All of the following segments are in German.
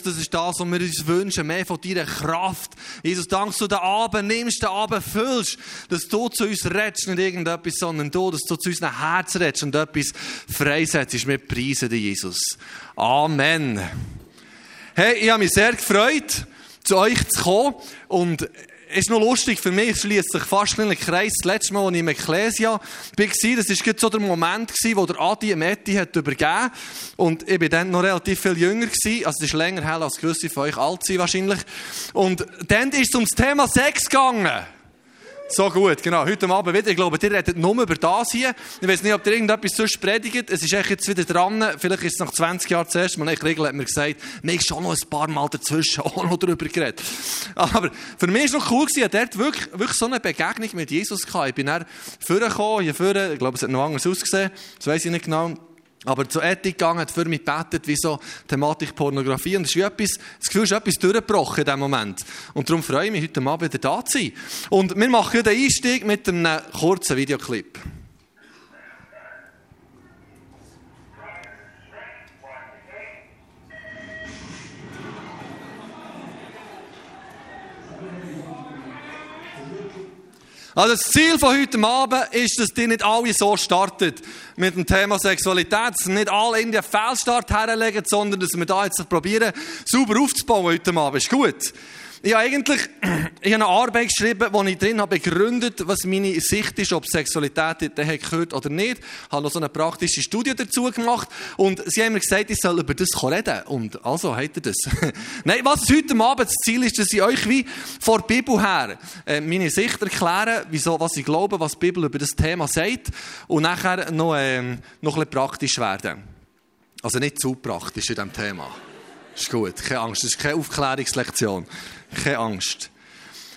Jesus, das ist das, was wir uns wünschen, mehr von deiner Kraft. Jesus, danke, dass du den Abend nimmst, den Abend füllst, dass du zu uns redest, nicht irgendetwas, sondern du, dass du zu unseren Herzen redest und etwas freisetzt. Wir preisen dich, Jesus. Amen. Hey, ich habe mich sehr gefreut, zu euch zu kommen und ist noch lustig für mich, schließt sich fast ein Kreis. Das letzte Mal, als ich im Ecclesia war, das war so der Moment, wo der Adi Metti hat übergeben Und ich war dann noch relativ viel jünger. Gewesen. Also, es ist länger her, als gewisse von euch alt sind wahrscheinlich. Und dann ist es ums Thema Sex gegangen. So gut, genau. Heute Abend wieder. Ich glaube, ihr redet nur über das hier. Ich weiß nicht, ob ihr irgendetwas sonst predigt. Es ist echt jetzt wieder dran. Vielleicht ist es nach 20 Jahren zuerst mal. Ich Regel hat mir gesagt, mir ist schon noch ein paar Mal dazwischen auch noch darüber geredet. Aber für mich war es noch cool, gewesen, dort wirklich, wirklich so eine Begegnung mit Jesus gehabt. Ich bin dann vorgekommen, hier vorne. Ich glaube, es hat noch anders ausgesehen. Das weiß ich nicht genau. Aber zu Ethik gegangen, hat für mich gebetet, wie so Thematik Pornografie. Und es ist etwas, das Gefühl ist etwas durchgebrochen in diesem Moment. Und darum freue ich mich, heute Abend wieder da zu sein. Und wir machen den Einstieg mit einem kurzen Videoclip. Also das Ziel von heute Abend ist, dass die nicht alle so startet mit dem Thema Sexualität, dass nicht alle in den Fehlstart herlegen, sondern dass wir da jetzt probieren, sauber aufzubauen heute Abend. Ist gut. Ich habe eigentlich ich habe eine Arbeit geschrieben, wo ich drin habe begründet, was meine Sicht ist, ob Sexualität daher gehört oder nicht. Ich habe noch so eine praktische Studie dazu gemacht und sie haben mir gesagt, ich soll über das reden. Und also, habt ihr das? Nein, was heute Abend das Ziel ist, dass ich euch wie vor der Bibel her äh, meine Sicht erkläre, wieso, was ich glaube, was die Bibel über das Thema sagt und nachher noch, äh, noch ein bisschen praktisch werden. Also nicht zu praktisch in diesem Thema. Ist gut, keine Angst, das ist keine Aufklärungslektion. Keine Angst.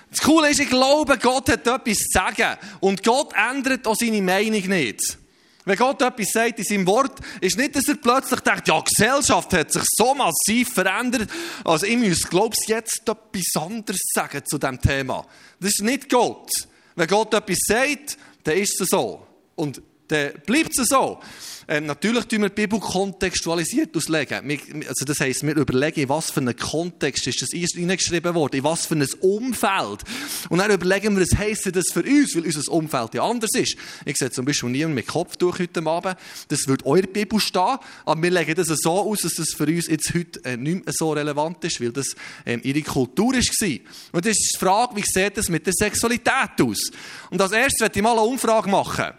Das Coole ist, ich glaube, Gott hat etwas zu sagen. Und Gott ändert auch seine Meinung nicht. Wenn Gott etwas sagt in seinem Wort, ist nicht, dass er plötzlich denkt, ja, die Gesellschaft hat sich so massiv verändert, also ich muss, glaube jetzt etwas anderes sagen zu diesem Thema. Das ist nicht Gott. Wenn Gott etwas sagt, dann ist es so. Und dann bleibt es so. Ähm, natürlich tun wir die Bibel kontextualisiert auslegen. also das heisst, wir überlegen, in was für einen Kontext ist das hineingeschrieben worden, in was für ein Umfeld. Und dann überlegen wir, was heisst das für uns, weil unser Umfeld ja anders ist. Ich sehe zum Beispiel niemand mit Kopftuch heute Abend. Das würde eure Bibel stehen, aber wir legen das so aus, dass das für uns jetzt heute äh, nicht mehr so relevant ist, weil das ähm, ihre Kultur war. Und das ist die Frage, wie sieht das mit der Sexualität aus? Und als erstes werde ich mal eine Umfrage machen.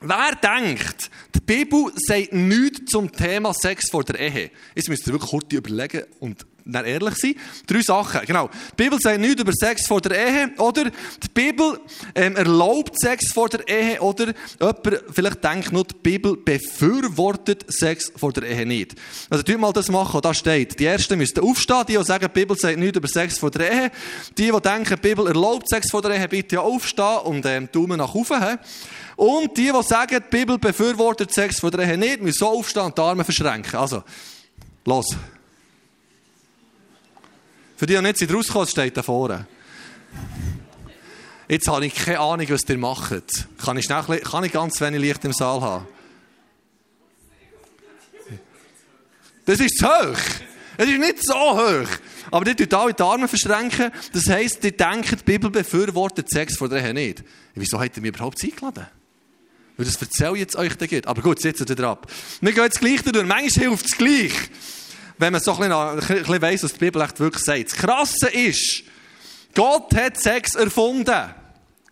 Wer denkt, die Bibel sagt nichts zum Thema Sex vor der Ehe? Jetzt müsst ihr wirklich kurz überlegen und dann ehrlich sein. Drei Sachen, genau. Die Bibel sagt nichts über Sex vor der Ehe, oder? Die Bibel ähm, erlaubt Sex vor der Ehe, oder? Jemand vielleicht denkt nur, die Bibel befürwortet Sex vor der Ehe nicht. Also, tut mal das machen, da steht. Die Ersten müssten aufstehen, die, die sagen, die Bibel sagt nichts über Sex vor der Ehe. Die, die denken, die Bibel erlaubt Sex vor der Ehe, bitte aufstehen und ähm, Daumen nach oben. Und die, die sagen, die Bibel befürwortet Sex von der Ehe nicht, müssen so aufstehen und die Arme verschränken. Also, los. Für die, die nicht rauskommen, steht da vorne. Jetzt habe ich keine Ahnung, was ihr macht. Kann ich, schnell, kann ich ganz wenig Licht im Saal haben? Das ist zu hoch. Es ist nicht so hoch. Aber die tut alle die Arme verschränken. Das heisst, die denken, die Bibel befürwortet Sex vor der nicht. Wieso hat er mich überhaupt eingeladen? Weil das erzähle ich jetzt euch dann geht. Aber gut, setzt ihr ab. Wir gehen jetzt gleich durch. Manchmal hilft es gleich. Wenn man so ein bisschen, weiss, was die Bibel echt wirklich sagt. Das Krasse ist, Gott hat Sex erfunden.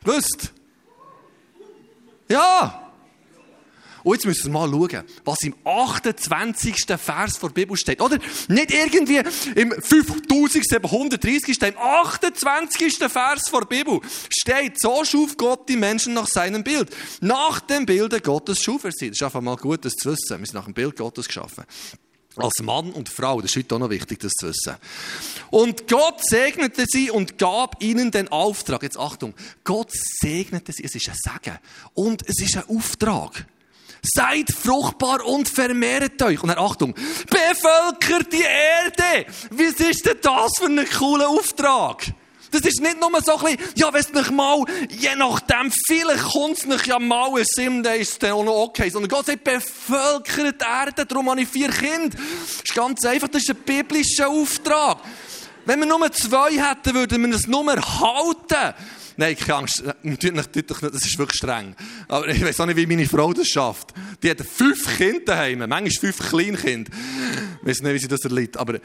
Wisst? Ja! Und jetzt müssen wir mal schauen, was im 28. Vers der Bibel steht. Oder? Nicht irgendwie im 5730 steht, im 28. Vers der Bibel steht, so schuf Gott die Menschen nach seinem Bild. Nach dem Bilde Gottes schuf er sie. Das ist einfach mal gut, das zu wissen. Wir sind nach dem Bild Gottes geschaffen. Als Mann und Frau, das ist heute auch noch wichtig, das zu wissen. Und Gott segnete sie und gab ihnen den Auftrag. Jetzt Achtung, Gott segnete sie, es ist ein Segen. Und es ist ein Auftrag. Seid fruchtbar und vermehrt euch. Und dann Achtung, bevölkert die Erde. Wie ist denn das für ein cooler Auftrag? Das ist nicht nur so ein bisschen, ja, wenn es nicht mal, je nachdem, vielleicht kommt es nicht ja mal ein Sim, dann ist dann auch okay. Sondern Gott sagt, bevölkert die Erde, darum habe ich vier Kinder. Das ist ganz einfach, das ist ein biblischer Auftrag. Wenn wir nur zwei hätten, würden wir es nur halten. Nein, keine Angst. Natürlich, natürlich nicht, das ist wirklich streng. Aber ich weiß auch nicht, wie meine Frau das schafft. Die hat fünf Kinder daheim. Manchmal fünf Kleinkinder. Ich weiß nicht, wie sie das erlebt. Aber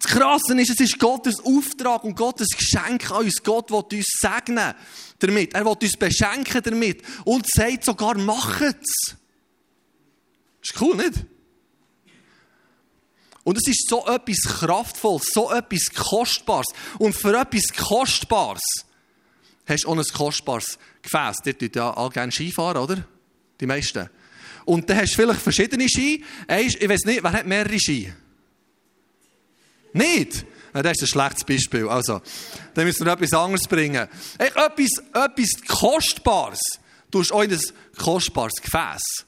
das Krasse ist, es ist Gottes Auftrag und Gottes Geschenk an uns. Gott will uns segnen damit. Er will uns beschenken damit. Und sagt sogar, machet's. Ist cool, nicht? Und es ist so etwas Kraftvolles, so etwas Kostbares. Und für etwas Kostbares hast du auch ein kostbares Gefäß. Ihr tut ja all gerne Skifahren, oder? Die meisten. Und dann hast du vielleicht verschiedene Ski. Ich weiß nicht, wer hat mehrere Ski? Nicht? Ja, das ist ein schlechtes Beispiel. Also, dann müssen wir etwas anderes bringen. Ey, etwas, etwas Kostbares. Du hast auch in ein kostbares Gefäß.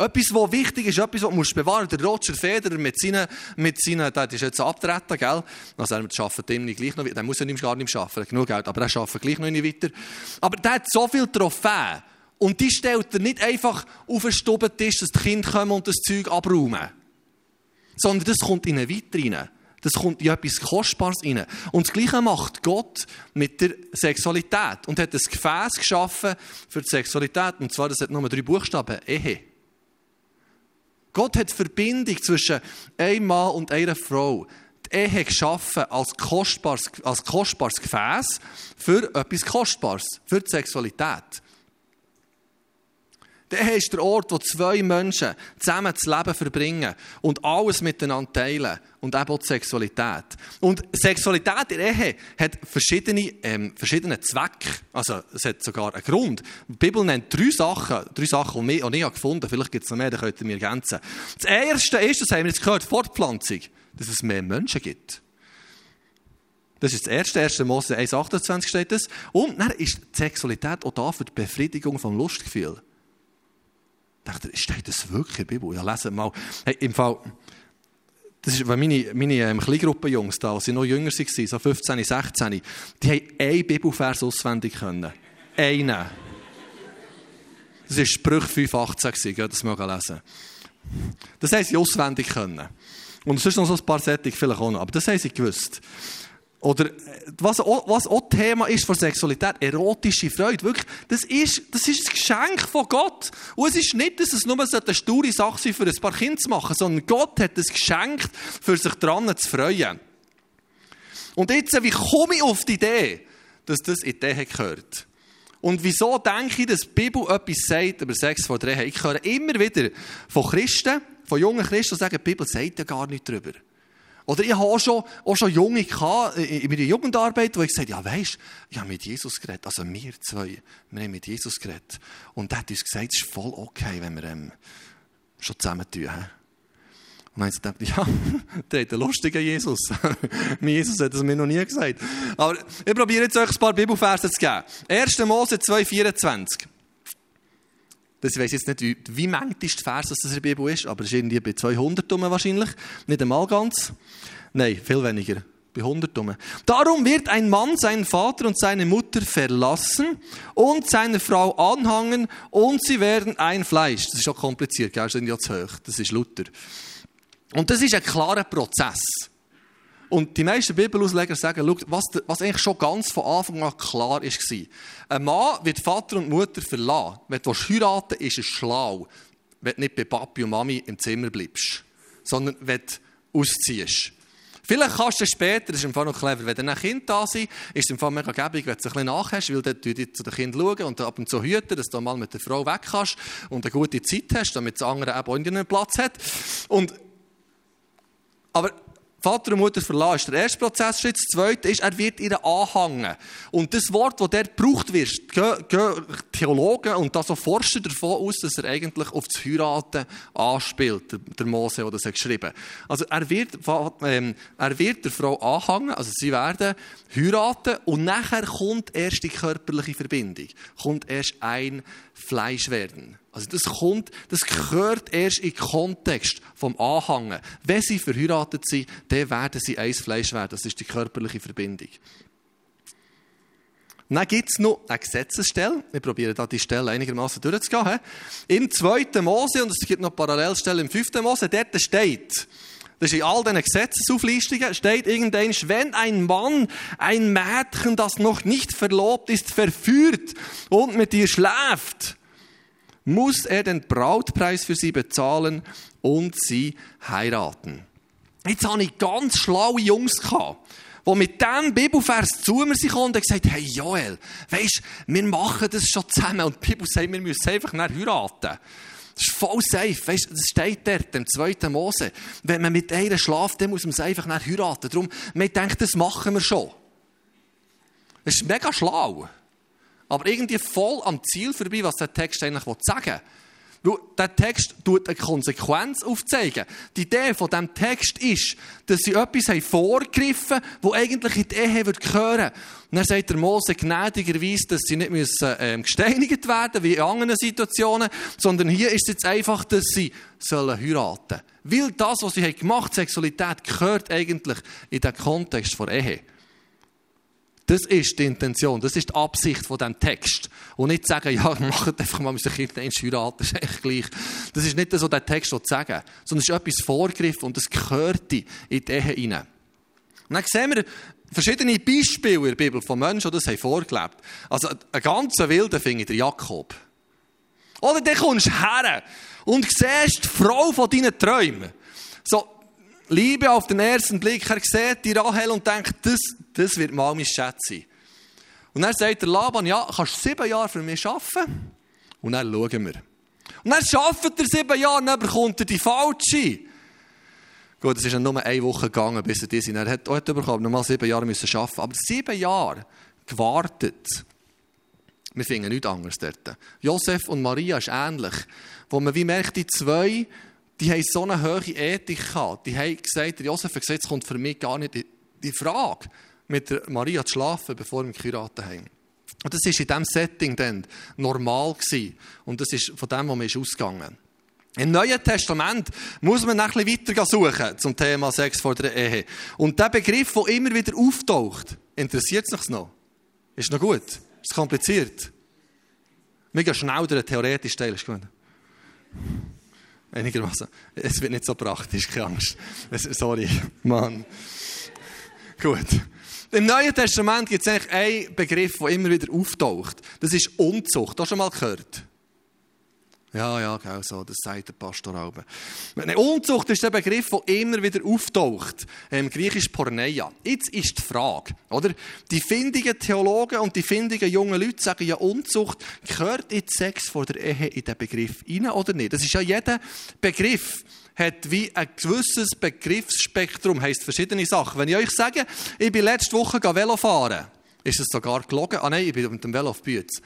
Etwas, was wichtig ist, etwas, was du bewahren Der Roger Federer mit seinen, mit seinen, der ist jetzt abtreten, gell? Also er arbeitet immer gleich noch, der muss ja nicht, gar nicht arbeiten, genug Geld, aber er arbeitet gleich noch nicht weiter. Aber der hat so viele Trophäen. Und die stellt er nicht einfach auf den Stubentisch, dass die Kinder kommen und das Zeug abräumen. Sondern das kommt in eine Vitrine. Das kommt in etwas Kostbares rein. Und das Gleiche macht Gott mit der Sexualität. Und hat ein Gefäß geschaffen für die Sexualität. Und zwar, das hat nur drei Buchstaben. Ehe. Gott hat Verbindung zwischen einem Mann und einer Frau. Die Ehe geschaffen als kostbares, als kostbares Gefäß für etwas Kostbares, für die Sexualität. Der ist der Ort, wo zwei Menschen zusammen das Leben verbringen und alles miteinander teilen. Und eben auch die Sexualität. Und Sexualität in der Ehe hat verschiedene, ähm, verschiedene Zwecke. Also, es hat sogar einen Grund. Die Bibel nennt drei Sachen, drei Sachen, die ich, auch nicht gefunden habe. Vielleicht gibt es noch mehr, die könnt ihr mir ergänzen. Das erste ist, das haben wir jetzt gehört, Fortpflanzung. Dass es mehr Menschen gibt. Das ist das erste, 1. Mose 1,28 steht das. Und dann ist die Sexualität auch da für die Befriedigung vom Lustgefühl dachte, steht das wirklich in der Bibel? Ja, lesen mal. Hey, im Fall, das ist, weil meine, meine ähm, Kleingruppenjungs da, als sie noch jünger waren, so 15, 16, die haben einen Bibelvers auswendig können. Einen. Das war Sprüch 5,18, geht das mal lesen. Das haben sie auswendig können. Und sonst noch so ein paar Sättig vielleicht auch noch, aber das haben sie gewusst. Oder äh, was auch, was auch Thema ist von Sexualität, erotische Freude. Wirklich, das ist, das ist ein Geschenk von Gott. Und es ist nicht, dass es nur eine sture Sache sein für ein paar Kinder zu machen, sondern Gott hat es geschenkt, für sich daran zu freuen. Und jetzt, wie komme ich auf die Idee, dass das in die Ehe gehört? Und wieso denke ich, dass die Bibel etwas sagt über Sex vor der Ehe? Ich höre immer wieder von Christen, von jungen Christen, die sagen, die Bibel sagt ja gar nichts darüber. Oder ich habe auch schon, auch schon Junge gehabt, in meiner Jugendarbeit, wo ich gesagt habe, ja weisst, ich habe mit Jesus geredet, also wir zwei, wir haben mit Jesus geredet. Und er hat uns gesagt, es ist voll okay, wenn wir ähm, schon zusammen tun. Und dann habe ich gedacht, ja, der hat einen lustigen Jesus. mein Jesus hat es mir noch nie gesagt. Aber ich probiere jetzt euch ein paar Bibelverse zu geben. 1. Mose 2,24. Das weiß jetzt nicht, wie, wie manchmal Vers das in der Bibel ist, aber es ist irgendwie bei 200 wahrscheinlich. Nicht einmal ganz. Nein, viel weniger. Bei 100 Darum wird ein Mann seinen Vater und seine Mutter verlassen und seine Frau anhangen und sie werden ein Fleisch. Das ist schon kompliziert, gell? das ist ja zu hoch. Das ist Luther. Und das ist ein klarer Prozess. Und die meisten Bibelausleger sagen, schau, was, was eigentlich schon ganz von Anfang an klar war. Ein Mann wird Vater und Mutter verlassen. Wenn du heiraten willst, ist es schlau, wenn du nicht bei Papi und Mami im Zimmer bleibst, sondern wenn du ausziehst. Vielleicht kannst du später, das ist im Fall noch clever, wenn dann ein Kind da ist, ist es im Fall mega gäbig, wenn du ein bisschen nachhast, weil dann du zu den Kindern schauen und ab und zu hüten, dass du mal mit der Frau weg kannst und eine gute Zeit hast, damit das andere eben auch einen Platz hat. Und, aber Vater und Mutter verlassen, ist der erste Prozessschritt. Das zweite ist, er wird ihr anhängen. Und das Wort, das dort gebraucht wird, gehen Theologen und da so Forscher davon aus, dass er eigentlich auf das Heiraten anspielt, der Mose, der das hat geschrieben Also er wird, ähm, er wird der Frau anhängen, also sie werden heiraten und nachher kommt erst die körperliche Verbindung, kommt erst ein Fleisch werden. Also das kommt, das gehört erst den Kontext vom Anhangen. Wenn sie verheiratet sind, dann werden sie eins Fleisch werden. Das ist die körperliche Verbindung. Dann gibt es noch eine Gesetzesstelle. Wir probieren da die Stelle einigermaßen durchzugehen. Im 2. Mose, und es gibt noch Parallelstellen im 5. Mose, dort steht, das ist in all diesen Gesetzesauflistungen, steht irgendein, wenn ein Mann ein Mädchen, das noch nicht verlobt ist, verführt und mit ihr schläft, muss er den Brautpreis für sie bezahlen und sie heiraten. Jetzt habe ich ganz schlaue Jungs die mit diesem Bibelvers zu mir sind und gesagt hey Joel, weisst, wir machen das schon zusammen und die Bibel sagt, wir müssen einfach nicht heiraten. Das ist voll safe. Weißt, das steht dort im 2. Mose. Wenn man mit einer schlaft, dann muss man es einfach nicht heiraten. Darum, man denkt, das machen wir schon. Das ist mega schlau. Aber irgendwie voll am Ziel vorbei, was der Text eigentlich sagen will. Der Text tut eine Konsequenz aufzeigen. Die Idee von diesem Text ist, dass sie etwas haben das eigentlich in die Ehe gehören würde. Und dann sagt der Mose gnädigerweise, dass sie nicht müssen, ähm, gesteinigt werden wie in anderen Situationen, sondern hier ist es jetzt einfach, dass sie sollen heiraten. Weil das, was sie gemacht haben, Sexualität, gehört eigentlich in den Kontext der Ehe. Das ist die Intention, das ist die Absicht von diesem Text. Und nicht sagen, ja, macht einfach mal mit den Kindern heiraten, das ist echt gleich. Das ist nicht so der Text, der sagen sondern es ist etwas vorgegriffen und das gehört in die Ehe hinein. Und dann sehen wir verschiedene Beispiele in der Bibel von Menschen, die das haben vorgelebt Also, ein ganz wilder finde ich der Jakob. Oder dann kommst du her und siehst die Frau von deinen Träumen. So, Liebe auf den ersten Blick. Er sieht die Rahel und denkt, das, das wird mal mein Schatz sein. Und dann sagt der Laban, ja, kannst du sieben Jahre für mich arbeiten? Und dann schauen wir. Und dann arbeitet er sieben Jahre dann bekommt er die falsche. Gut, es ist ja nur eine Woche gegangen, bis er diese, er hat heute bekommen, nochmal sieben Jahre müssen arbeiten. Aber sieben Jahre gewartet. Wir finden nichts anderes dort. Josef und Maria ist ähnlich. Wo man wie merkt, die zwei, die haben so eine hohe Ethik gehabt. Die haben gesagt, der Josef hat gesagt, es kommt für mich gar nicht die Frage, mit der Maria zu schlafen, bevor wir geheiratet haben. Und das war in diesem Setting dann normal gewesen. Und das ist von dem, wo man ist ausgegangen. Im Neuen Testament muss man ein bisschen weiter suchen zum Thema Sex vor der Ehe. Und der Begriff, der immer wieder auftaucht, interessiert es sich noch? Ist noch gut? Ist es kompliziert? Mega schnell der theoretisch Teil ist gut. Einigermaßen. Es wird nicht so praktisch, keine Angst. Sorry, Mann. Gut. Im Neuen Testament gibt es eigentlich einen Begriff, der immer wieder auftaucht. Das ist Unzucht. Hast du schon mal gehört? Ja, ja, genau so, das sagt der Pastor auch. Unzucht ist der Begriff, der immer wieder auftaucht. Im Griechisch Porneia. Jetzt ist die Frage, oder? Die findigen Theologen und die findigen jungen Leute sagen ja, Unzucht gehört jetzt Sex vor der Ehe in den Begriff rein oder nicht? Das ist ja jeder Begriff hat wie ein gewisses Begriffsspektrum, heisst verschiedene Sachen. Wenn ich euch sage, ich bin letzte Woche Velo fahren, ist es sogar gelogen. Ah nein, ich bin mit dem Velo auf Bütz.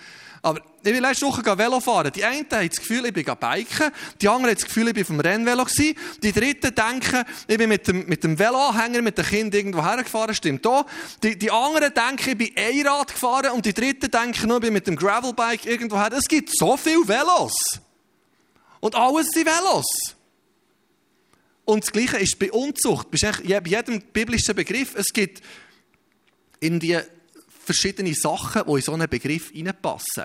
Aber ich bin letzte Woche Velo fahren. Die einen haben das Gefühl, ich bin biken. Die anderen haben das Gefühl, ich bin vom Rennvelo gewesen. Die dritten denken, ich bin mit dem, mit dem Veloanhänger, mit dem Kind irgendwo hergefahren. Stimmt auch. Die, die anderen denken, ich bin Einrad gefahren. Und die dritten denken nur, ich bin mit dem Gravelbike irgendwo her. Es gibt so viele Velos. Und alles sind Velos. Und das Gleiche ist bei Unzucht. Bei jedem biblischen Begriff. Es gibt in die verschiedene Sachen, die in so einen Begriff hineinpassen.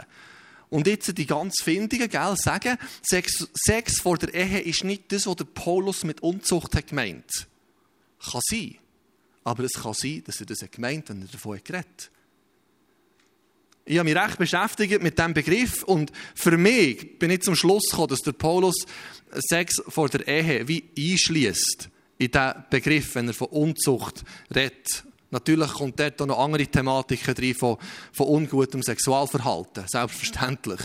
Und jetzt die ganz Findigen, gell, sagen, Sex, Sex vor der Ehe ist nicht das, was der Paulus mit Unzucht hat gemeint. Kann sein. Aber es kann sein, dass er das hat gemeint, wenn er davon geredet hat. Ich habe mich recht beschäftigt mit diesem Begriff und für mich bin ich zum Schluss gekommen, dass der Paulus Sex vor der Ehe wie einschließt in diesen Begriff, wenn er von Unzucht redet. Natürlich kommt dort noch andere Thematiken drin von, von ungutem Sexualverhalten, selbstverständlich.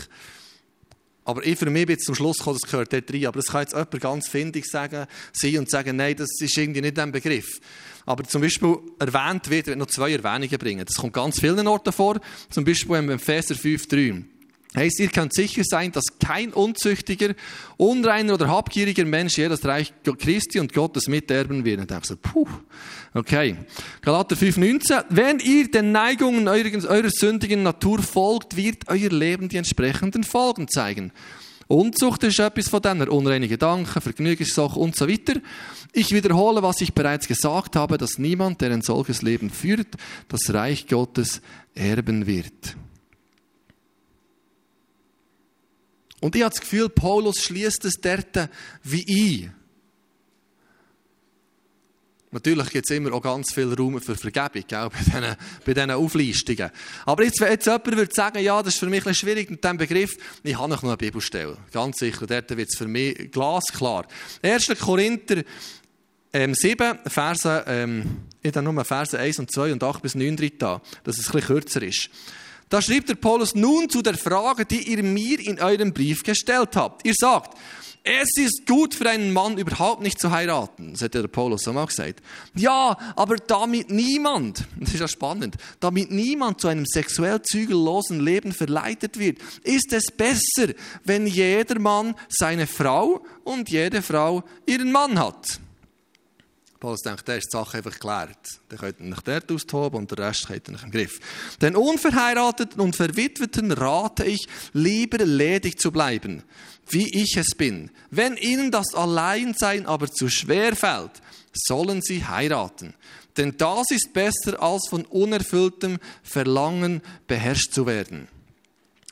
Aber ich für mich bin zum Schluss gekommen, das gehört dort rein. Aber das kann jetzt jemand ganz findig sagen, sein und sagen, nein, das ist irgendwie nicht ein Begriff. Aber zum Beispiel erwähnt wird, ich noch zwei Erwähnungen bringen. Das kommt ganz vielen Orten vor. Zum Beispiel im Epheser 5,3. Heißt, ihr könnt sicher sein, dass kein unzüchtiger, unreiner oder habgieriger Mensch je das Reich Christi und Gottes miterben wird. Und ich so, puh, okay. Galater 5,19. Wenn ihr den Neigungen eurer, eurer sündigen Natur folgt, wird euer Leben die entsprechenden Folgen zeigen. Unzucht ist etwas von denen, unreine Gedanken, Vergnügungssachen und so weiter. Ich wiederhole, was ich bereits gesagt habe, dass niemand, der ein solches Leben führt, das Reich Gottes erben wird. Und ich habe das Gefühl, Paulus schließt es dort wie ein. Natürlich gibt es immer auch ganz viel Raum für Vergebung gell, bei, diesen, bei diesen Auflistungen. Aber jetzt, wenn jetzt jemand würde sagen, ja, das ist für mich ein schwierig mit diesem Begriff, ich habe noch eine Bibelstelle. Ganz sicher, dort wird es für mich glasklar. 1. Korinther ähm, 7, Verse, ähm, ich habe nur Verse 1 und 2 und 8 bis 9 drin, dass es ein bisschen kürzer ist. Da schreibt der Paulus nun zu der Frage, die ihr mir in eurem Brief gestellt habt. Ihr sagt, es ist gut für einen Mann überhaupt nicht zu heiraten. Das hat der Paulus auch gesagt. Ja, aber damit niemand, das ist ja spannend, damit niemand zu einem sexuell zügellosen Leben verleitet wird, ist es besser, wenn jeder Mann seine Frau und jede Frau ihren Mann hat. Paulus denkt, der ist die Sache einfach geklärt. Dann könnt ihr euch dort austoben und der Rest habt ihr euch im Griff. Den Unverheirateten und Verwitweten rate ich, lieber ledig zu bleiben, wie ich es bin. Wenn ihnen das Alleinsein aber zu schwer fällt, sollen sie heiraten. Denn das ist besser, als von unerfülltem Verlangen beherrscht zu werden.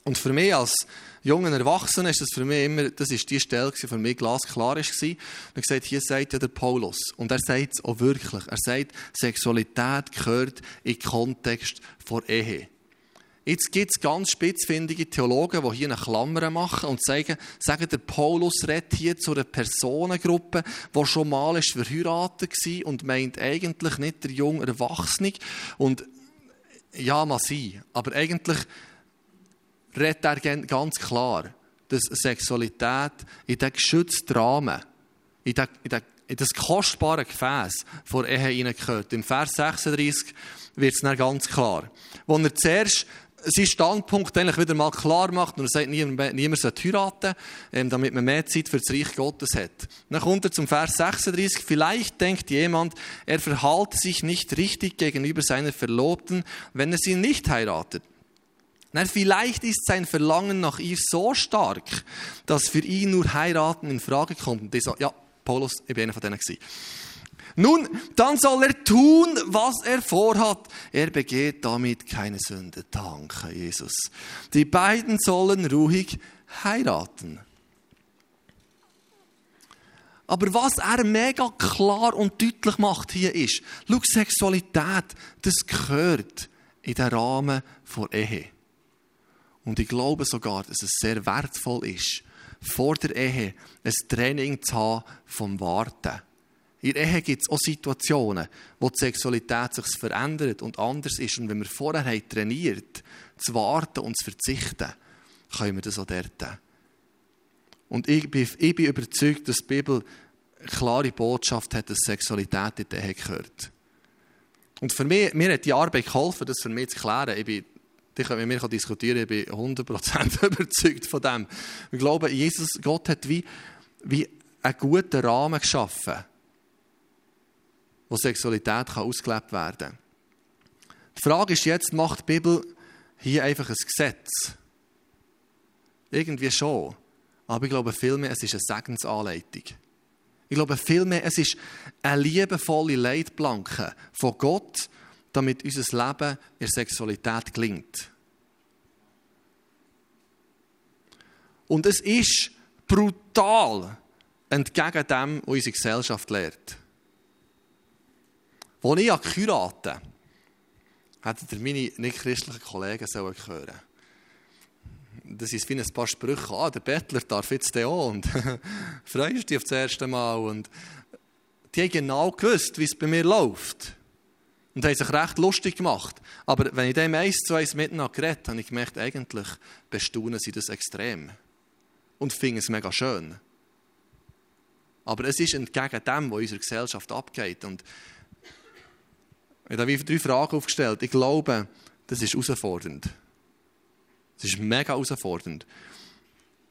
Und für mich als jungen Erwachsenen ist das für mich immer, das ist die Stelle, die für mich glasklar war. Man sagt, hier sagt ja der Paulus. Und er sagt es auch wirklich. Er sagt, Sexualität gehört in den Kontext vor Ehe. Jetzt gibt es ganz spitzfindige Theologen, die hier eine Klammer machen und sagen, sagen der Paulus redet hier zu einer Personengruppe, die schon mal ist verheiratet war und meint eigentlich nicht der junge Erwachsene. Und ja, mal sein. Aber eigentlich redet er ganz klar, dass Sexualität in den geschützten Rahmen, in, den, in, den, in das kostbare Gefäß vor Ehe hineingehört. Im Vers 36 wird es dann ganz klar. Wo er zuerst seinen Standpunkt eigentlich wieder mal klar macht und er sagt, niemand, niemand sollte heiraten, ähm, damit man mehr Zeit für das Reich Gottes hat. Dann kommt er zum Vers 36. Vielleicht denkt jemand, er verhalte sich nicht richtig gegenüber seiner Verlobten, wenn er sie nicht heiratet. Nein, vielleicht ist sein Verlangen nach ihr so stark, dass für ihn nur heiraten in Frage kommt. Und ich so, ja, Paulus, ich bin einer von denen gewesen. Nun, dann soll er tun, was er vorhat. Er begeht damit keine Sünde. Danke, Jesus. Die beiden sollen ruhig heiraten. Aber was er mega klar und deutlich macht hier ist, schau, Sexualität, das gehört in den Rahmen von Ehe. Und ich glaube sogar, dass es sehr wertvoll ist, vor der Ehe ein Training zu haben vom Warten. In der Ehe gibt es auch Situationen, wo die Sexualität sich verändert und anders ist. Und wenn wir vorher haben trainiert, zu warten und zu verzichten, können wir das auch dort. Und ich bin, ich bin überzeugt, dass die Bibel eine klare Botschaft hat, dass Sexualität in der Ehe gehört. Und für mich, mir hat die Arbeit geholfen, das für mich zu klären. Ich bin die können mir diskutieren, ich bin 100% überzeugt von dem. Ich glaube, Jesus, Gott hat wie, wie einen guten Rahmen geschaffen, wo Sexualität kann ausgelebt werden kann. Die Frage ist jetzt, macht die Bibel hier einfach ein Gesetz? Irgendwie schon. Aber ich glaube vielmehr, es ist eine Segensanleitung. Ich glaube vielmehr, es ist eine liebevolle Leitplanke von Gott, damit unser Leben in Sexualität gelingt. Und es ist brutal entgegen dem, was unsere Gesellschaft lehrt. Als ich geheiratet hätten meine nicht-christlichen Kollegen hören sollen. Das ist wie ein paar Sprüche. Ah, der Bettler darf jetzt auch und freust dich auf das erste Mal. Und die haben genau gewusst, wie es bei mir läuft und haben sich recht lustig gemacht. Aber wenn ich dem eins zu eins miteinander geredet habe, ich gemerkt, eigentlich bestaunen sie das extrem. Und finden es mega schön. Aber es ist entgegen dem, was in unserer Gesellschaft abgeht. Und ich habe drei Fragen aufgestellt. Ich glaube, das ist herausfordernd. Es ist mega herausfordernd.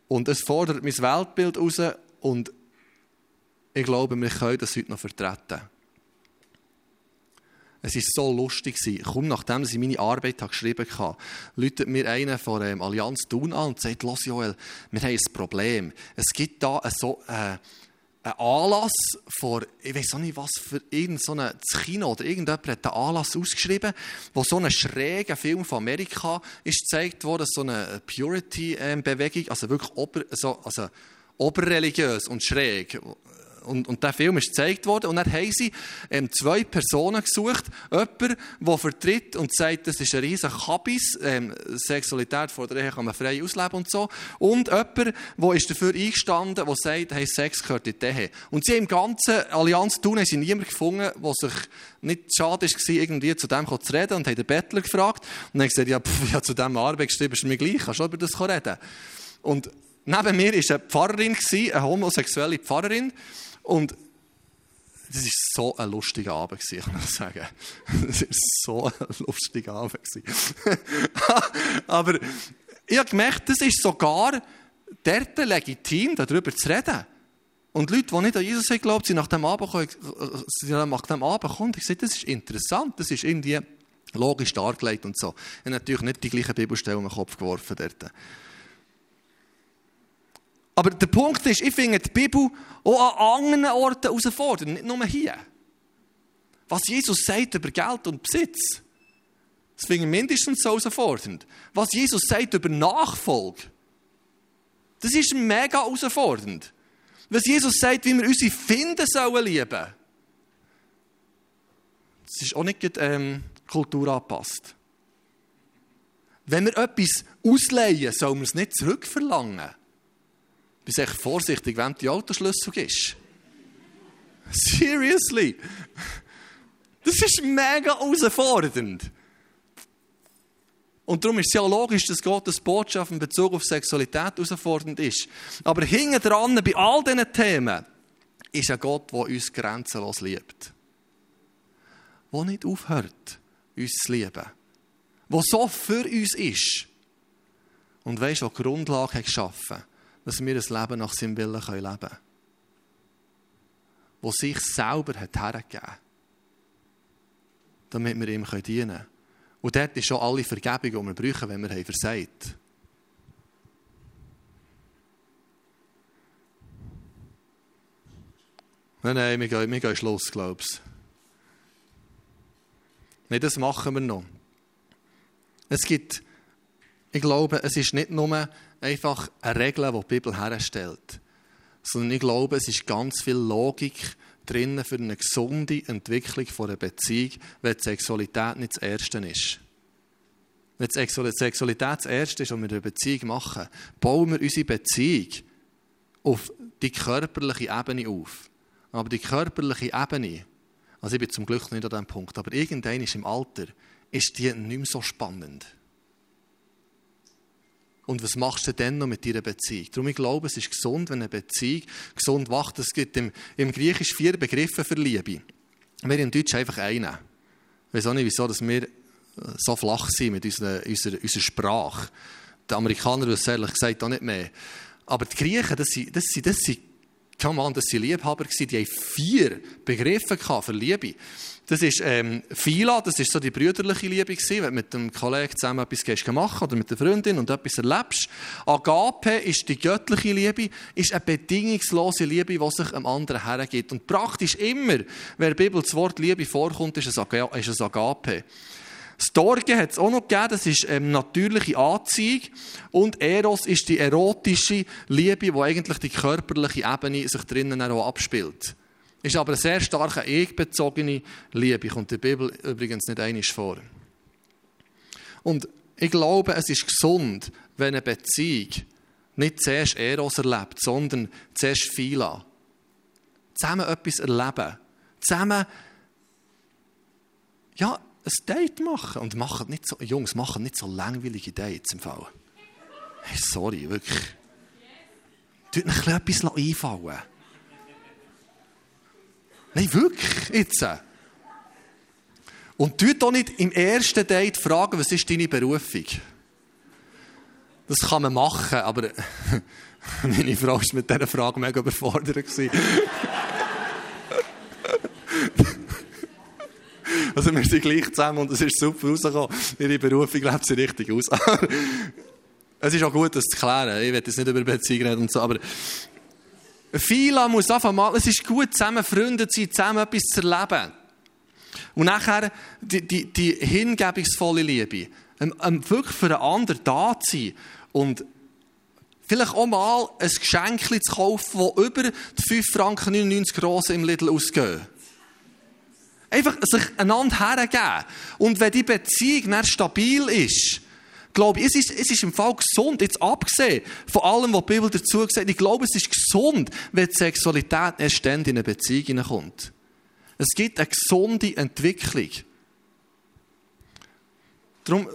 Und es fordert mein Weltbild heraus und ich glaube, wir können das heute noch vertreten. Es war so lustig. Kaum nachdem ich meine Arbeit geschrieben habe, läutet mir einer von ähm, Allianz Thun an und sagt, los Joel, wir haben ein Problem. Es gibt da so, äh, einen Anlass vor, ich weiß auch nicht was, für irgendein so Kino oder irgendjemand hat einen Anlass ausgeschrieben, wo so ein schräger Film von Amerika ist gezeigt wurde, so eine Purity-Bewegung, also wirklich ober, so, also oberreligiös und schräg und, und der Film ist gezeigt worden und dann haben sie ähm, zwei Personen gesucht. Jemand, der vertritt und sagt, das ist ein riesiger Kabis, ähm, Sexualität vor der Ehe kann man frei ausleben und so. Und jemand, der ist dafür eingestanden, der sagt, hey, Sex gehört in die Ehe. Und sie im ganzen Allianz tun, haben sie niemanden gefunden, der sich nicht schade war, irgendwie zu dem zu reden und haben den Bettler gefragt. Und dann gesagt, ja, pff, ich zu dem Arbeit geschrieben, ist mir gleich, kannst du über das reden? Und neben mir war eine Pfarrerin, eine homosexuelle Pfarrerin, und das war so ein lustiger Abend, ich kann sagen. Das war so ein lustiger Abend. Aber ich habe gemerkt, das ist sogar dort legitim, darüber zu reden. Und Leute, die nicht an Jesus glauben, sind nach dem Abend gekommen, nach dem Abend gekommen und ich gesagt, das ist interessant, das ist irgendwie logisch dargelegt und so. Ich habe natürlich nicht die gleiche Bibelstelle in den Kopf geworfen dort. Aber der Punkt ist, ich finde die Bibel auch an anderen Orten herausfordernd, nicht nur hier. Was Jesus sagt über Geld und Besitz, das finde ich mindestens so herausfordernd. Was Jesus sagt über Nachfolge, das ist mega herausfordernd. Was Jesus sagt, wie wir unsere Finden sollen lieben, das ist auch nicht ähm, Kultur angepasst. Wenn wir etwas ausleihen, sollen wir es nicht zurückverlangen bist echt vorsichtig, wenn die Autoschlüssel ist. Seriously. Das ist mega herausfordernd. Und darum ist es ja logisch, dass Gottes Botschaft in Bezug auf Sexualität herausfordernd ist. Aber hinten dran, bei all diesen Themen, ist ein Gott, der uns grenzenlos liebt. Der nicht aufhört, uns zu lieben. Der so für uns ist. Und weißt, du, die Grundlage hat geschaffen dass wir ein Leben nach seinem Willen leben können. Wo sich selber hat hergegeben damit wir ihm dienen können. Und dort ist schon alle Vergebung, die wir brauchen, wenn wir haben versagt Nein, nein, wir gehen, wir gehen Schluss, glaube ich. Nein, das machen wir noch. Es gibt, ich glaube, es ist nicht nur einfach eine Regel, die die Bibel herstellt. Sondern ich glaube, es ist ganz viel Logik drin für eine gesunde Entwicklung einer Beziehung, wenn die Sexualität nicht das Erste ist. Wenn die Sexualität das Erste ist, was wir in einer Beziehung machen, bauen wir unsere Beziehung auf die körperliche Ebene auf. Aber die körperliche Ebene, also ich bin zum Glück nicht an diesem Punkt, aber irgendwann ist im Alter, ist die nicht mehr so spannend. Und was machst du denn noch mit deiner Beziehung? Darum, ich glaube, es ist gesund, wenn eine Beziehung gesund wacht. Es gibt im, im Griechisch vier Begriffe für Liebe. Wir im Deutsch einfach einen. Ich weiß auch nicht, wieso dass wir so flach sind mit unserer, unserer, unserer Sprache. Die Amerikaner wissen ehrlich gesagt auch nicht mehr. Aber die Griechen, das sind, das sind, das sind, come on, das sind Liebhaber die haben vier Begriffe für Liebe. Das ist ähm, Phila, das ist so die brüderliche Liebe gewesen, wenn du mit dem Kollegen zusammen etwas gehst machen oder mit der Freundin und etwas erlebst. Agape ist die göttliche Liebe, ist eine bedingungslose Liebe, die sich einem anderen hergibt. Und praktisch immer, wenn in der Bibel das Wort Liebe vorkommt, ist es, Agape. Das Dorge hat es auch noch gegeben, das ist ähm, natürliche Anziehung. Und Eros ist die erotische Liebe, wo eigentlich die körperliche Ebene sich drinnen auch abspielt. Ist aber eine sehr starke ich-bezogene Liebe. Kommt in der Bibel übrigens nicht einig vor. Und ich glaube, es ist gesund, wenn eine Beziehung nicht zuerst Eros erlebt, sondern zuerst Phila. Zusammen etwas erleben. Zusammen, ja, ein Date machen. Und machen nicht so, Jungs, machen nicht so langweilige Dates im Fall. Hey, sorry, wirklich. Tut euch etwas einfallen. Nein, wirklich, jetzt. Und du doch nicht im ersten Date fragen, was ist deine Berufung? Das kann man machen, aber meine Frau war mit dieser Frage mega überfordert. Also wir sind gleich zusammen und es ist super rausgekommen. Ihre Berufung lebt sie richtig aus. es ist auch gut, das zu klären. Ich will jetzt nicht über Beziehungen reden und so, aber Fila muss einfach mal, es ist gut, zusammen Freunde zu sein, zusammen etwas zu erleben. Und nachher die, die, die hingebungsvolle Liebe. Ähm, ähm, wirklich für einen anderen da zu sein. Und vielleicht auch mal ein Geschenk zu kaufen, das über die 5 Franken 99 Grossen im Lidl ausgehen. Einfach sich einander hergeben. Und wenn die Beziehung dann stabil ist, glaube ich, es ist, es ist im Fall gesund, jetzt abgesehen von allem, was die Bibel dazu sagt, ich glaube, es ist gesund, wenn die Sexualität erst dann in eine Beziehung hineinkommt. Es gibt eine gesunde Entwicklung. Darum,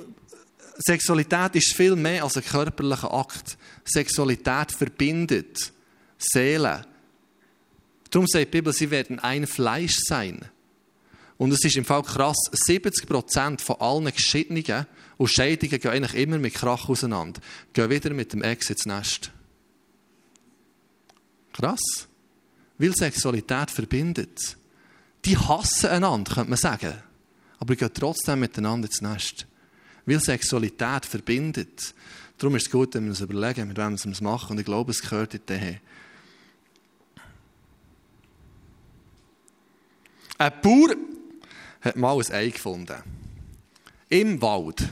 Sexualität ist viel mehr als ein körperlicher Akt. Sexualität verbindet Seelen. Darum sagt die Bibel, sie werden ein Fleisch sein. Und es ist im Fall krass, 70% von allen Geschiedenen und Scheidungen gehen eigentlich immer mit Krach auseinander. Gehen wieder mit dem Ex ins Nest. Krass. Weil Sexualität verbindet. Die hassen einander, könnte man sagen. Aber gehen trotzdem miteinander ins Nest. Weil Sexualität verbindet. Darum ist es gut, wenn wir uns überlegen, mit wem wir es machen. Und ich glaube, es gehört in den Ein Bauer hat mal ein Ei gefunden. Im Wald.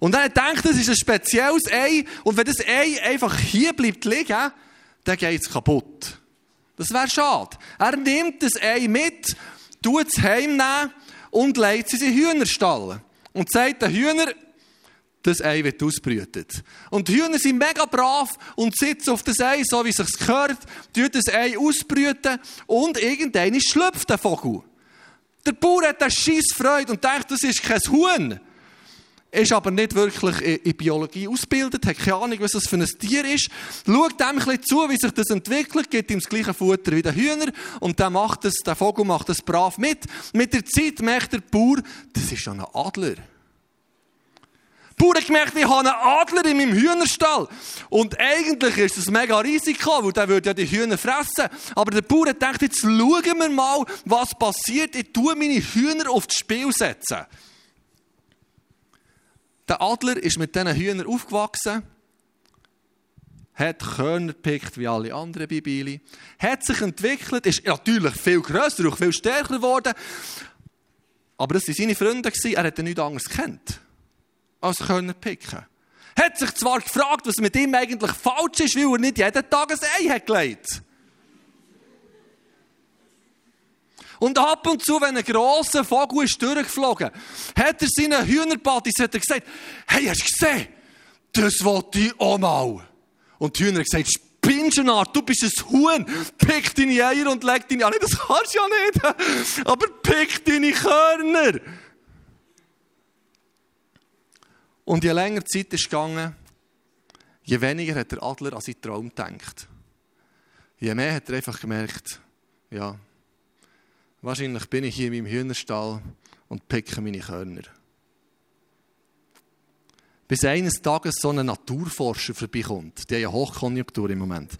Und er denkt, das ist ein spezielles Ei. Und wenn das Ei einfach hier bleibt liegen, dann geht es kaputt. Das wäre schade. Er nimmt das Ei mit, tut es heimnehmen und legt es in den Hühnerstall. Und sagt den Hühner, das Ei wird ausbrütet. Und die Hühner sind mega brav und sitzen auf das Ei, so wie es sich gehört, tun das Ei ausbrüten und irgendwann schlüpft der Vogel. Der Bauer hat eine scheiß Freude und denkt, das ist kein Huhn. Ist aber nicht wirklich in Biologie ausgebildet, hat keine Ahnung, was das für ein Tier ist. Schaut dem ein zu, wie sich das entwickelt, gibt ihm das gleiche Futter wie der Hühner und der macht das, der Vogel macht das brav mit. Mit der Zeit merkt der Bauer, das ist ja ein Adler. Die Bauern gemerkt, ich habe einen Adler in meinem Hühnerstall. Und eigentlich ist das mega Risiko, weil der würde ja die Hühner fressen. Aber der Bauer denkt, jetzt schauen wir mal, was passiert. Ich tue meine Hühner auf das Spiel setzen. Der Adler ist mit diesen Hühnern aufgewachsen, hat Körner gepickt wie alle anderen Bibili, hat sich entwickelt, ist natürlich viel grösser und viel stärker geworden. Aber das waren seine Freunde, er hat nichts anderes gekannt als Körner picken. Hat sich zwar gefragt, was mit ihm eigentlich falsch ist, weil er nicht jeden Tag ein Ei hat gelegt. Und ab und zu, wenn ein grosser Vogel ist durchgeflogen, hat er seinen Hühnerpartys gesagt, hey, hast du gesehen? Das wollte ich auch mal. Und die Hühner haben gesagt, Spinnschenart, du bist ein Huhn. Pick deine Eier und leg deine Eier. Das kannst du ja nicht. Aber pick deine Körner. Und je länger die Zeit ist gegangen, je weniger hat der Adler an seinen Traum gedacht. Je mehr hat er einfach gemerkt, ja, Wahrscheinlich bin ich hier in meinem Hühnerstall und picke meine Körner. Bis eines Tages so ein Naturforscher vorbeikommt. Die haben ja Hochkonjunktur im Moment.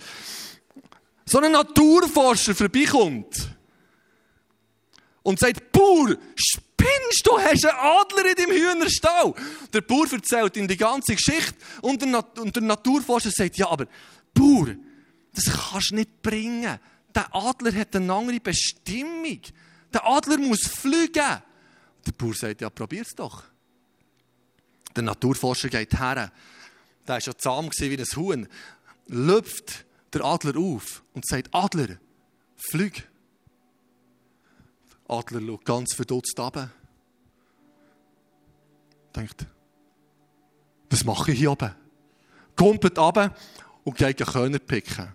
So ein Naturforscher vorbeikommt und sagt, Bauer, spinnst du, hast einen Adler in deinem Hühnerstall. Der Bauer erzählt ihm die ganze Geschichte und der, Nat und der Naturforscher sagt, ja, aber Bauer, das kannst du nicht bringen der Adler hat eine andere Bestimmung. Der Adler muss fliegen. Der Bauer sagt, ja, probier's doch. Der Naturforscher geht her. Der war schon zahm wie ein Huhn. Lüpft der Adler auf und sagt, Adler, flieg. Adler schaut ganz verdutzt runter. Denkt, was mache ich hier oben? Kumpelt runter und geht Körner picken.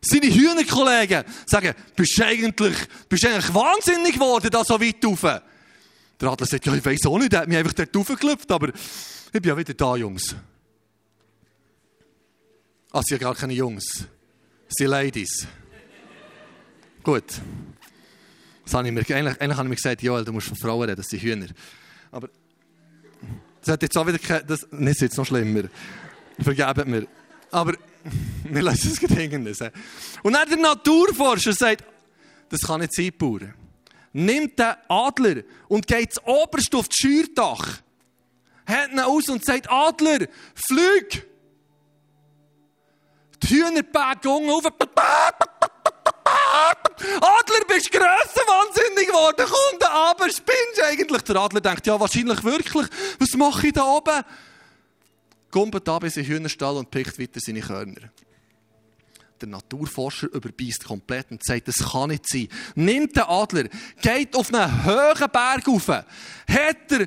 Seine Hühnerkollegen sagen, bist du eigentlich, bist eigentlich wahnsinnig geworden, da so weit rauf? Der Adler sagt, ja, ich weiss auch nicht, er hat mich einfach dort raufgelüpft, aber ich bin ja wieder da, Jungs. Ah, es sind gar keine Jungs. Es sind Ladies. Gut. Das habe ich mir, eigentlich, eigentlich habe ich mir gesagt, Joel, du musst von Frauen reden, das sind Hühner. Aber das hat jetzt auch wieder keine, das, ist jetzt noch schlimmer. Vergebt mir. Aber wir lassen es hängen. Und dann der Naturforscher sagt, das kann nicht sein, Bauern. nimmt den Adler und geht das oberste auf das Scheuerdach. Hat ihn aus und sagt, Adler, flieg! Die Hühnerberge auf. Adler, bist grösser wahnsinnig geworden. Komm da aber, spinnst eigentlich? Der Adler denkt, ja, wahrscheinlich wirklich. Was mache ich da oben? Da bis in den Hühnerstall und pickt weiter seine Körner. Der Naturforscher überbeißt komplett und sagt, das kann nicht sein. Nimmt den Adler, geht auf einen hohen Berg rauf, hat der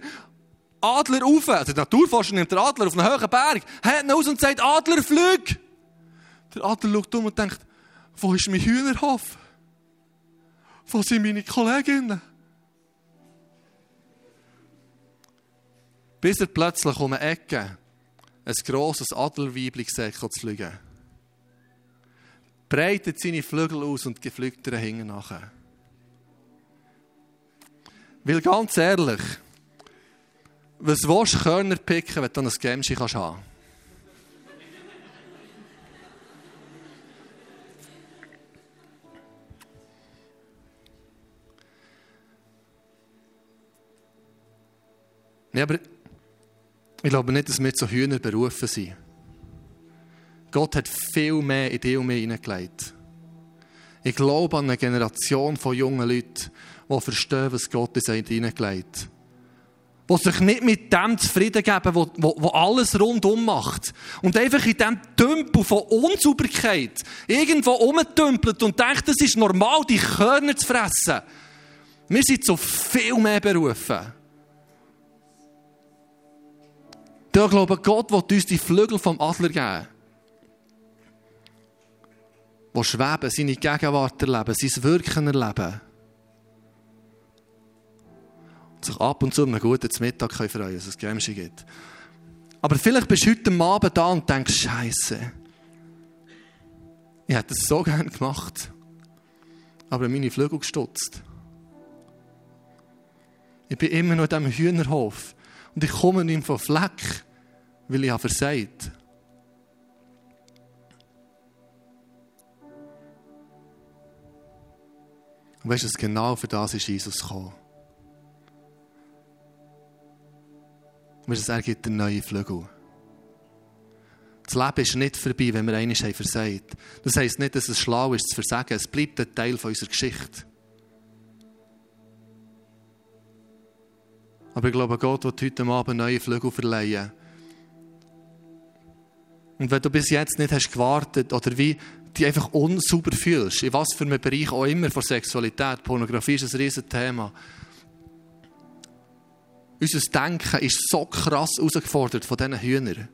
Adler rauf, also der Naturforscher nimmt den Adler auf einen hohen Berg, hat ihn aus und sagt, Adler, flüg! Der Adler schaut um und denkt, wo ist mein Hühnerhof? Wo sind meine Kolleginnen? Bis er plötzlich um eine Ecke ein grosses Adlerweibli sieht, zu fliegen. Breitet seine Flügel aus und geflügt er hinten nachher. Weil ganz ehrlich, was willst du Körner picken, wenn du ein Gemschi haben kannst? Ja, aber ich glaube nicht, dass wir zu Hühner berufen sind. Gott hat viel mehr in dich und mir hineingelegt. Ich glaube an eine Generation von jungen Leuten, die verstehen, was Gott in sie hineingelegt Die sich nicht mit dem zufrieden geben, wo alles rundum macht. Und einfach in diesem Tümpel von Unsauberkeit irgendwo rumtümpelt und denkt, es ist normal, die Körner zu fressen. Wir sind zu viel mehr berufen. Ich glaube, Gott will uns die Flügel vom Adler geben. Die schweben, seine Gegenwart erleben, sein Wirken erleben. Und sich ab und zu einen guten Mittag freuen können, dass es Gämsche gibt. Aber vielleicht bist du heute Abend da und denkst, Scheiße, ich hätte es so gerne gemacht, aber meine Flügel gestutzt. Ich bin immer noch in diesem Hühnerhof und ich komme nicht vom Fleck weil ich habe versagt. Und weißt du, genau für das ist Jesus gekommen. Und weißt du, er gibt einen neuen Flügel. Das Leben ist nicht vorbei, wenn wir einmal haben. Das heisst nicht, dass es schlau ist, zu versagen. Es bleibt ein Teil unserer Geschichte. Aber ich glaube, Gott wird heute Abend neue Flügel verleihen. Und wenn du bis jetzt nicht hast gewartet oder wie dich einfach unsauber fühlst, in was für einem Bereich auch immer von Sexualität, Pornografie ist ein riesen Thema. Unser Denken ist so krass herausgefordert von diesen Hühnern.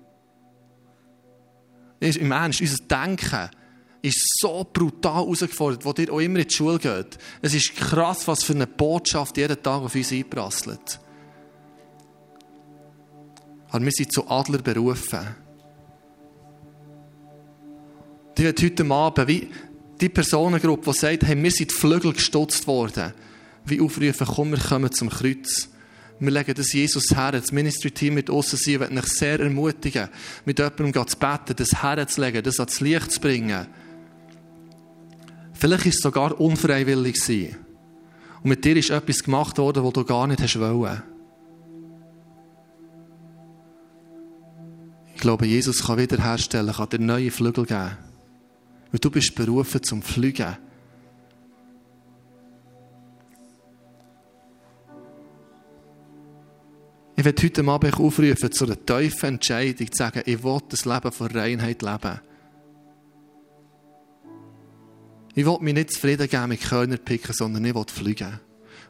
Im Ernst, unser Denken ist so brutal herausgefordert, wo dir auch immer in die Schule geht. Es ist krass, was für eine Botschaft jeden Tag auf uns einprasselt. Aber wir sind zu Adler berufen. Die wird heute Abend, wie die Personengruppe, die sagt, hey, wir sind die Flügel gestutzt worden, wie aufrufen, komm, wir kommen zum Kreuz. Wir legen das Jesus her. Das Ministry-Team mit uns sein, wird mich sehr ermutigen, mit jemandem zu beten, das herzulegen, das ans Licht zu bringen. Vielleicht ist es sogar unfreiwillig. Und mit dir ist etwas gemacht worden, was du gar nicht hast wollen. Glaube, Jesus kann wiederherstellen, kann dir neue Flügel geben. Weil du bist berufen zum Fliegen. Ich werde heute Abend aufrufen zu einer tiefen Entscheidung, zu sagen, ich will das Leben von Reinheit leben. Ich will mich nicht zufrieden geben mit Körnerpicken, sondern ich will fliegen.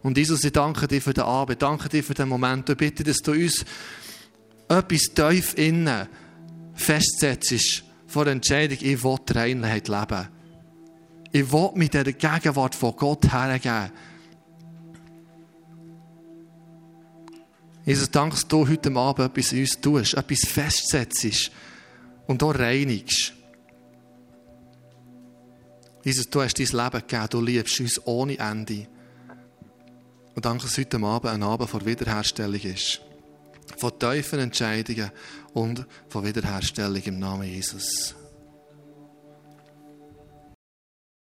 Und Jesus, ich danke dir für den Abend, danke dir für den Moment. Ich bitte, dass du uns etwas tief innen festsetzt, vor der Entscheidung, ich will Reinheit leben. Ich will mit der Gegenwart von Gott hergeben. Jesus, danke, dass du heute Abend etwas in uns tust, etwas festsetzt und auch reinigst. Jesus, du hast dein Leben gegeben, du liebst uns ohne Ende. Und danke, dass heute Abend ein Abend vor Wiederherstellung ist. Von tiefen Entscheidungen und von Wiederherstellung im Namen Jesus.